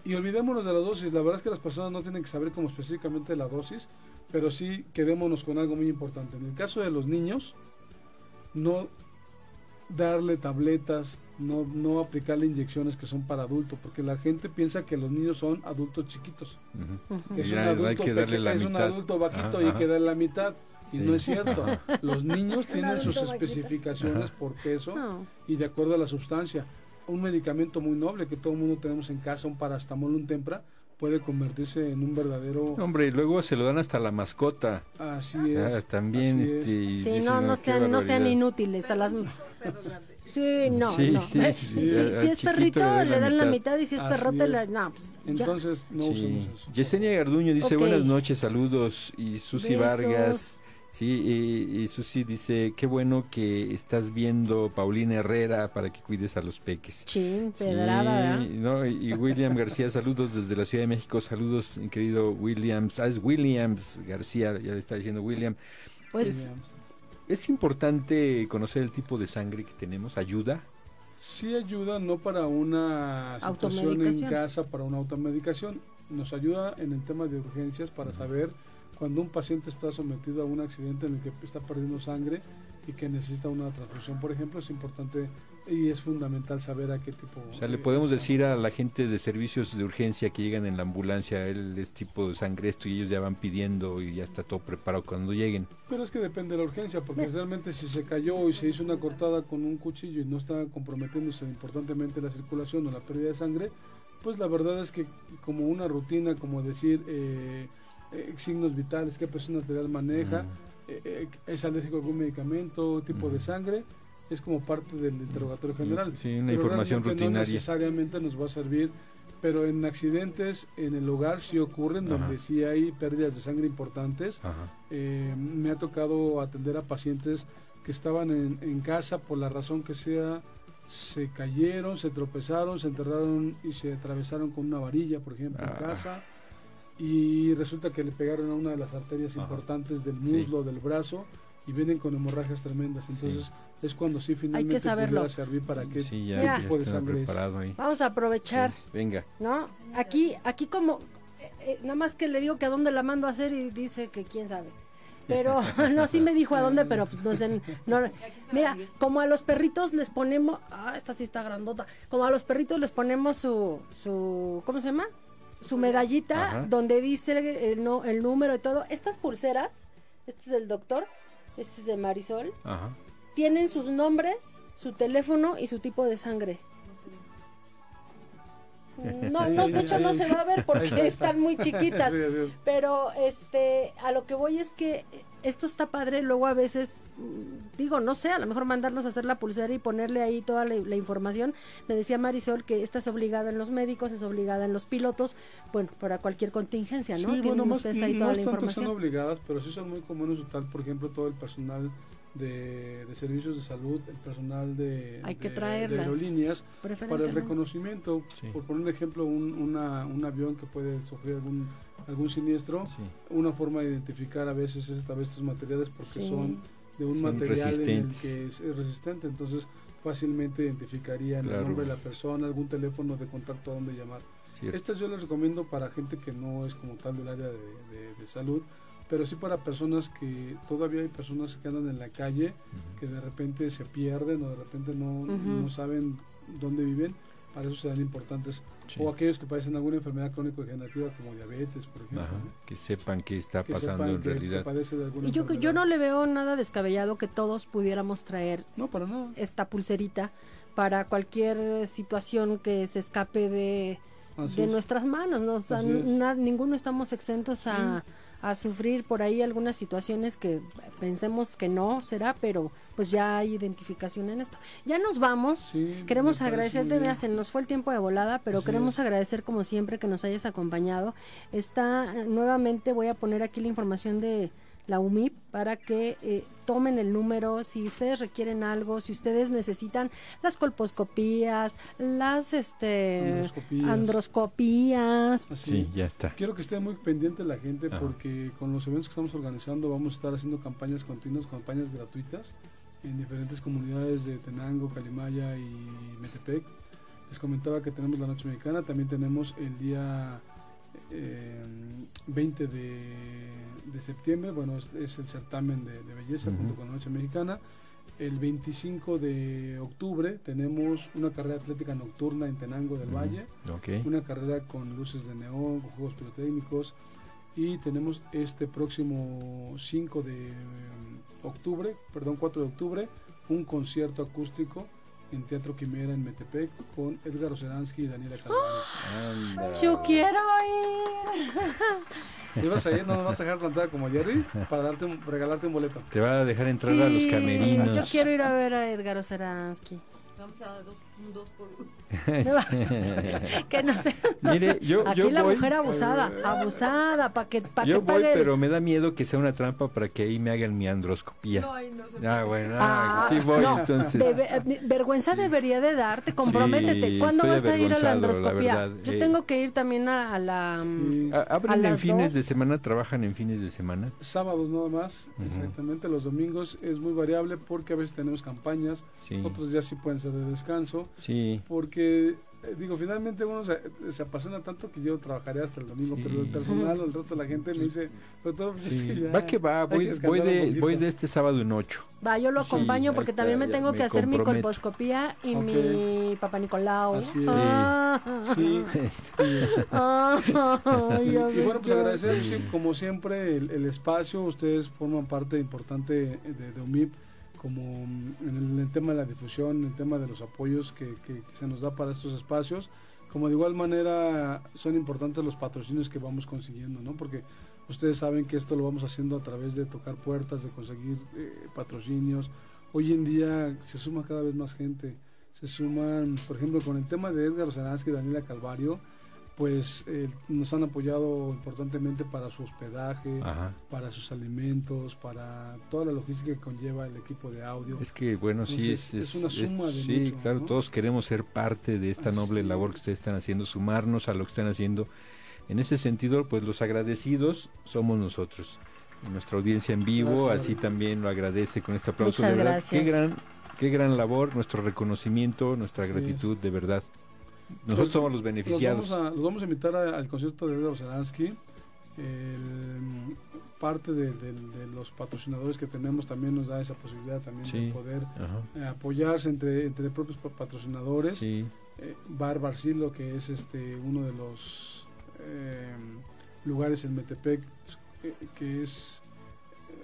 Y olvidémonos de la dosis. La verdad es que las personas no tienen que saber como específicamente la dosis, pero sí quedémonos con algo muy importante. En el caso de los niños, no darle tabletas, no, no aplicarle inyecciones que son para adultos, porque la gente piensa que los niños son adultos chiquitos. es, un adulto, es un adulto bajito y hay que darle la mitad. Y no es cierto. Los niños tienen sus especificaciones por peso y de acuerdo a la sustancia. Un medicamento muy noble que todo el mundo tenemos en casa, un parastamol, un tempra, puede convertirse en un verdadero... Hombre, y luego se lo dan hasta la mascota. Así es. también. sí, no, no sean, no sean inútiles. A las... Sí, no, Sí, no. sí, sí, si, sí, si al es perrito, le dan le la dan la mitad. mitad y si es Así perrote, es. la, no, pues, ya. Entonces, no Sí. usemos eso. Yesenia Garduño dice buenas noches, saludos. Y Susi Besos. Vargas. Sí, y, y Susi dice, qué bueno que estás viendo Paulina Herrera para que cuides a los peques. Chin, Sí, pedrada, ¿verdad? no, y William García, saludos desde la Ciudad de México, saludos, mi querido Williams. Ah, es Williams García, ya le está diciendo William. Pues Es importante conocer el tipo de sangre que tenemos, ayuda. Sí ayuda, no para una situación en casa, para una automedicación. Nos ayuda en el tema de urgencias para saber cuando un paciente está sometido a un accidente en el que está perdiendo sangre y que necesita una transfusión, por ejemplo, es importante y es fundamental saber a qué tipo. O sea, le de podemos sangre. decir a la gente de servicios de urgencia que llegan en la ambulancia, él es tipo de sangre esto y ellos ya van pidiendo y ya está todo preparado cuando lleguen. Pero es que depende de la urgencia, porque realmente si se cayó y se hizo una cortada con un cuchillo y no está comprometiéndose importantemente la circulación o la pérdida de sangre, pues la verdad es que como una rutina, como decir eh, eh, signos vitales, qué presión arterial maneja, eh, es alérgico a algún medicamento, tipo de sangre, es como parte del interrogatorio general. Sí, una Pero información realmente No rutinaria. necesariamente nos va a servir, pero en accidentes en el hogar sí ocurren, Ajá. donde sí hay pérdidas de sangre importantes. Eh, me ha tocado atender a pacientes que estaban en, en casa por la razón que sea, se cayeron, se tropezaron, se enterraron y se atravesaron con una varilla, por ejemplo, Ah. en casa. Y resulta que le pegaron a una de las arterias Ajá. importantes del Sí. muslo, del brazo, y vienen con hemorragias tremendas. Entonces es cuando sí finalmente saberlo. pudiera servir para que Sí, ya, Mira. ya tipo de sangre ahí. Vamos a aprovechar, Sí, Venga. ¿no? Aquí, aquí como, eh, eh, nada más que le digo que a dónde la mando a hacer y dice que quién sabe. Pero no, sí me dijo a dónde, pero pues no sé. No, mira, como a los perritos les ponemos, ah, esta sí está grandota. Como a los perritos les ponemos su, su, ¿cómo se llama? Su medallita Ajá. donde dice el, no, el número y todo. Estas pulseras, este es del doctor, este es de Marisol, Ajá. tienen sus nombres, su teléfono y su tipo de sangre. No, no, de hecho no se va a ver porque están muy chiquitas. Pero este, a lo que voy es que esto está padre, luego a veces, mm, digo, no sé, a lo mejor mandarnos a hacer la pulsera y ponerle ahí toda la, la información. Me decía Marisol que esta es obligada en los médicos, es obligada en los pilotos, bueno, para cualquier contingencia, ¿no? Sí, Tienen bueno, más, ustedes ahí no toda la que son información. obligadas, pero sí son muy comunes usar, por ejemplo, todo el personal de, de servicios de salud, el personal de, Hay que de- traerlas, de aerolíneas, para el reconocimiento. Sí. Por poner un ejemplo, un, una- un avión que puede sufrir algún, algún siniestro, Sí. una forma de identificar a veces es a veces estos materiales porque Sí. son de un Son material en el que es, es resistente, entonces fácilmente identificarían Claro. el nombre de la persona, algún teléfono de contacto a dónde llamar. Cierto. Estas yo les recomiendo para gente que no es como tal del área de, de- de salud, pero sí para personas que todavía hay personas que andan en la calle, que de repente se pierden o de repente no, no saben dónde viven, para eso serán importantes. Sí. O aquellos que padecen alguna enfermedad crónico-degenerativa como diabetes, por ejemplo. Ajá. ¿no? Que sepan qué está Que pasando sepan en que- realidad. de Y yo, yo no le veo nada descabellado que todos pudiéramos traer No, para nada. esta pulserita para cualquier situación que se escape de, de es. nuestras manos. ¿no? O sea, Así es. na- ninguno estamos exentos a, a sufrir por ahí algunas situaciones que pensemos que no será, pero pues ya hay identificación en esto. Ya nos vamos. Sí, queremos agradecerte, vea, se nos fue el tiempo de volada, pero Así queremos es. agradecer como siempre que nos hayas acompañado. Está eh, nuevamente voy a poner aquí la información de la UMIP para que eh, tomen el número si ustedes requieren algo, si ustedes necesitan las colposcopías, las este Androscopías. androscopías. Así. Sí, ya está. Quiero que esté muy pendiente la gente Ajá. porque con los eventos que estamos organizando vamos a estar haciendo campañas continuas, campañas gratuitas en diferentes comunidades de Tenango, Calimaya y Metepec. Les comentaba que tenemos la Noche Mexicana, también tenemos el día eh, 20 de, de septiembre, bueno, es, es el certamen de, de belleza junto con la Noche Mexicana. El 25 de octubre tenemos una carrera atlética nocturna en Tenango del. Valle Ok. una carrera con luces de neón, con juegos pirotécnicos y tenemos este próximo 5 de eh, octubre, perdón, 4 de octubre, un concierto acústico en Teatro Quimera en Metepec con Edgar Oceransky y Daniela Calvario. Anda. Yo quiero ir. Si vas a ir, no nos vas a dejar plantada como Jerry para darte un- regalarte un boleto. Te va a dejar entrar a los Sí, camerinos. Yo quiero ir a ver a Edgar Oceransky. vamos a dos, un dos por uno. que nos Mire, yo, Aquí yo la voy, mujer abusada, abusada, para que, pa yo que voy, pague el- pero me da miedo que sea una trampa para que ahí me hagan mi androscopía. No, ahí no se Ah, puede. bueno, Ah, sí voy no, entonces. Bebe- vergüenza debería de darte, comprométete. Sí, ¿Cuándo vas a ir a la androscopía? verdad, Yo eh. tengo que ir también a, a la... Sí. A ¿Abren en las fines dos. de semana? ¿Trabajan en fines de semana? Sábados nada más, exactamente. Los domingos es muy variable porque a veces tenemos campañas, Sí. otros días sí pueden ser de descanso. Sí. Porque, eh, digo, finalmente uno se, se apasiona tanto que yo trabajaré hasta el domingo, Sí. pero el personal o el resto de la gente me dice, doctor, pues es sí. que ya Va que va, voy, que voy, de, poquito". voy de este sábado en ocho. Va, yo lo acompaño porque está, también me ya tengo me que hacer mi colposcopía y mi papá Nicolau. Así es. Ah. Sí. Ah, y bueno, pues agradecer como siempre el, el espacio, ustedes forman parte importante de, de UMIP, como mm, en el, tema de la difusión, en el tema de los apoyos que, se nos da para estos espacios, como de igual manera son importantes los patrocinios que vamos consiguiendo, ¿no? Porque ustedes saben que esto lo vamos haciendo a través de tocar puertas, de conseguir eh, patrocinios. Hoy en día se suma cada vez más gente, se suman, por ejemplo, con el tema de Edgar Ozanansky y Daniela Calvario, pues eh, nos han apoyado importantemente para su hospedaje, Ajá. para sus alimentos, para toda la logística que conlleva el equipo de audio. Es que bueno, sí es, una suma de sí, mucho, claro, ¿no? todos queremos ser parte de esta Así noble labor que ustedes están haciendo, sumarnos a lo que están haciendo. En ese sentido, pues los agradecidos somos nosotros. Nuestra audiencia en vivo, Gracias. así también lo agradece con este aplauso. Muchas de verdad, gracias. Qué gran, qué gran labor, nuestro reconocimiento, nuestra Así gratitud, de verdad. Nosotros somos los Los beneficiados. vamos, a, los vamos a invitar a- al concierto de Edgar. El- parte de, de- de los patrocinadores que tenemos también nos da esa posibilidad también Sí. de poder eh, apoyarse entre, entre propios pa- patrocinadores. Sí, eh, Bar Barcilo, que es este uno de los eh, lugares en Metepec, que es,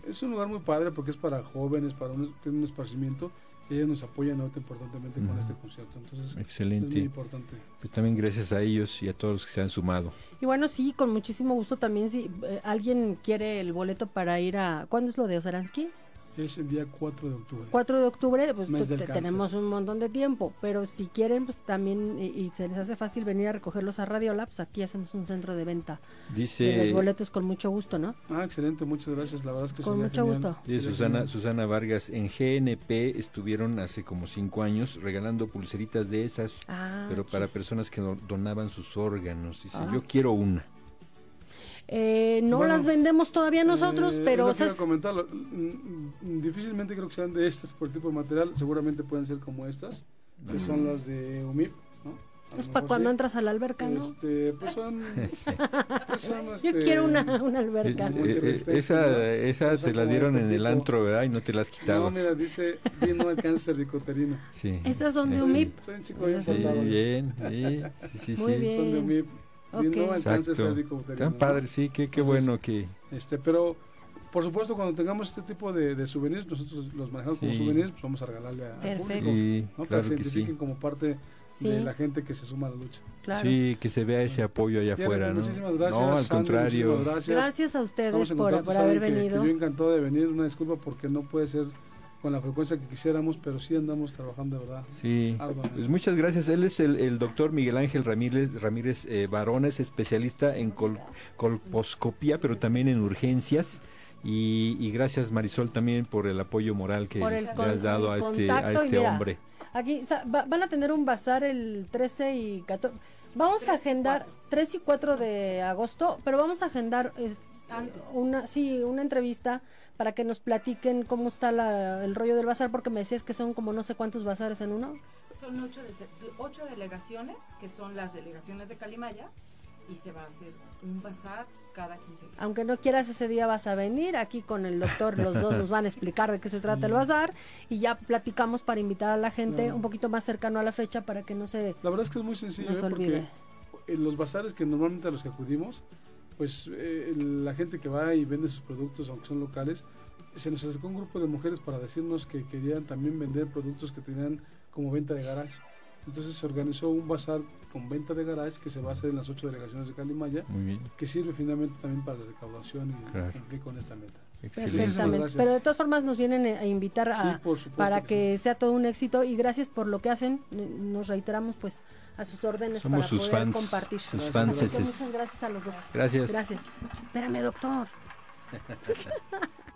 es un lugar muy padre porque es para jóvenes, para un, tiene un esparcimiento, ellos nos apoyan ahorita importantemente con este concierto. Entonces, es muy excelente. importante. Pues también gracias a ellos y a todos los que se han sumado. Y bueno, sí, con muchísimo gusto también si eh, alguien quiere el boleto para ir a... ¿Cuándo es lo de Osaransky? Es el día 4 de octubre. 4 de octubre, pues cáncer. tenemos un montón de tiempo, pero si quieren, pues también, y, y se les hace fácil venir a recogerlos a Radio Labs, aquí hacemos un centro de venta de los Dice, boletos con mucho gusto, ¿no? Ah, excelente, muchas gracias. La verdad es que Con mucho genial. gusto. dice Susana, genial. Susana Vargas, en GNP estuvieron hace como cinco años regalando pulseritas de esas, Ah, pero para personas que do- donaban sus órganos. Dice, Ah. yo quiero una. Eh, no Bueno, las vendemos todavía nosotros, Eh, pero... es comentarlo. Mm, Difícilmente creo que sean de estas por tipo de material. Seguramente pueden ser como estas, que son las de UMIP. ¿no? Es para mejor cuando sí. entras a la alberca, ¿no? Este, pues son, Sí. pues son, Yo este, quiero una, una alberca. Eh, eh, resistente, esa ¿no? esa Son te la dieron este en el tipo. antro, ¿verdad? Y no te la has No, mira, dice, vino el cáncer cervicoterino. Sí. Estas son de Eh, UMIP. Soy un chico bien Sí, bien, sí, sí, sí, Muy bien. Son de UMIP. Ok. Vino el cáncer Exacto. cervicoterino. Tan ¿no? padre, sí, qué, qué Entonces, bueno que... Este, pero por supuesto cuando tengamos este tipo de, de souvenirs, nosotros los manejamos como Sí. souvenirs, pues vamos a regalarle a, Perfecto. público, Sí, ¿no? Para claro que se que identifiquen sí. como parte Sí, de la gente que se suma a la lucha. claro. Sí, que se vea ese apoyo allá afuera, ¿no? Muchísimas gracias. No, al Sandra, contrario. gracias. Gracias a ustedes por, por haber que- que venido. yo encantado de venir, una disculpa porque no puede ser con la frecuencia que quisiéramos, pero sí andamos trabajando de verdad. Sí, Arduamente. pues muchas gracias. Él es el, el doctor Miguel Ángel Ramírez, Ramírez eh, Barona, es especialista en col- colposcopía, pero también en urgencias. Y, y gracias Marisol también por el apoyo moral que le has dado a este, a este mira, hombre. Aquí va- van a tener un bazar el 13 y 14. Vamos a 3 y agendar 3 y 4 de agosto, pero vamos a agendar eh, Antes. una sí, una entrevista para que nos platiquen cómo está la- el rollo del bazar porque me decías que son como no sé cuántos bazares en uno. Son ocho, de- ocho delegaciones, que son las delegaciones de Calimaya, y se va a hacer un bazar cada 15 días. Aunque no quieras ese día vas a venir aquí con el doctor, los dos nos van a explicar de qué se trata el bazar y ya platicamos para invitar a la gente Claro. un poquito más cercano a la fecha para que no se La verdad es que es muy sencillo, No se ¿eh? porque olvide. en los bazares que normalmente a los que acudimos, pues eh, la gente que va y vende sus productos, aunque son locales, se nos acercó un grupo de mujeres para decirnos que querían también vender productos que tenían como venta de garage. Entonces se organizó un bazar con venta de garage que se va a hacer en las ocho delegaciones de Calimaya, que sirve finalmente también para la recaudación y cumplir con esta meta. Perfectamente. Pero de todas formas nos vienen a invitar a, para que, sea todo un éxito y gracias por lo que hacen. Nos reiteramos pues a sus órdenes para sus poder fans, compartir. Sus fans. Muchas gracias a los dos. Gracias. Gracias. Espérame, doctor.